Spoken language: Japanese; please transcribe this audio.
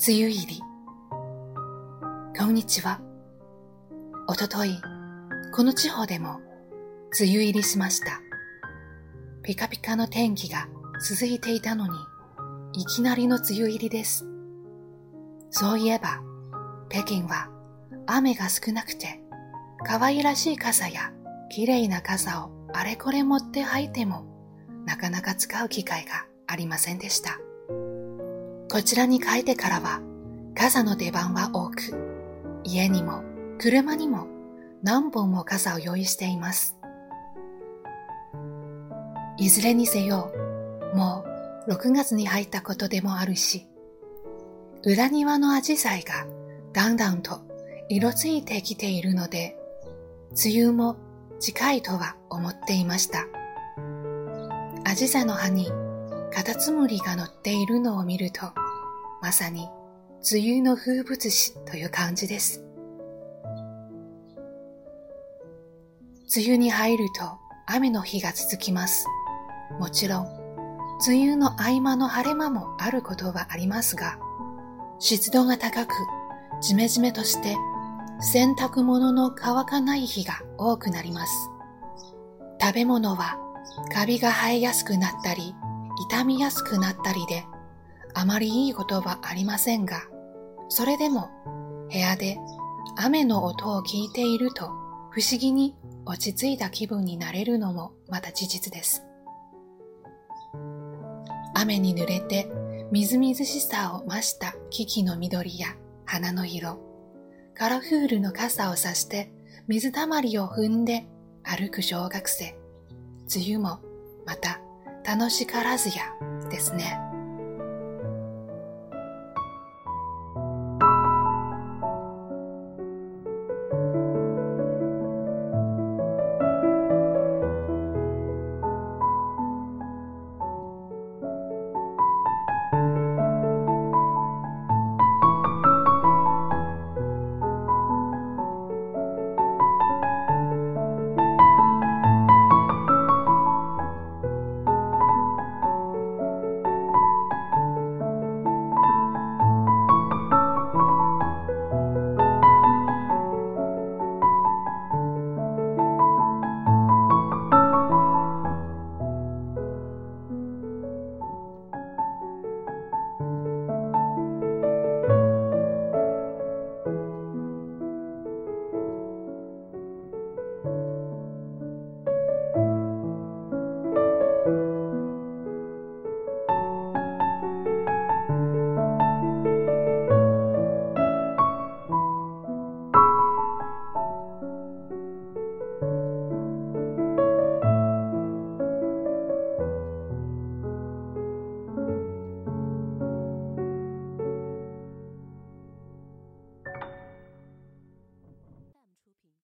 梅雨入り。こんにちは。おととい、この地方でも梅雨入りしました。ピカピカの天気が続いていたのに、いきなりの梅雨入りです。そういえば、北京は雨が少なくて、可愛らしい傘や綺麗な傘をあれこれ持って履いても、なかなか使う機会がありませんでした。こちらに帰ってからは、傘の出番は多く、家にも車にも何本も傘を用意しています。いずれにせよ、もう6月に入ったことでもあるし、裏庭のアジサイがだんだんと色ついてきているので、梅雨も近いとは思っていました。アジサイの葉にカタツムリが乗っているのを見ると、まさに梅雨の風物詩という感じです。梅雨に入ると雨の日が続きます。もちろん、梅雨の合間の晴れ間もあることはありますが、湿度が高く、じめじめとして洗濯物の乾かない日が多くなります。食べ物はカビが生えやすくなったり、傷みやすくなったりで、あまりいいことはありませんが、それでも部屋で雨の音を聞いていると不思議に落ち着いた気分になれるのもまた事実です。雨に濡れてみずみずしさを増した木々の緑や花の色、カラフールの傘をさして水たまりを踏んで歩く小学生、梅雨もまた楽しからずやですね。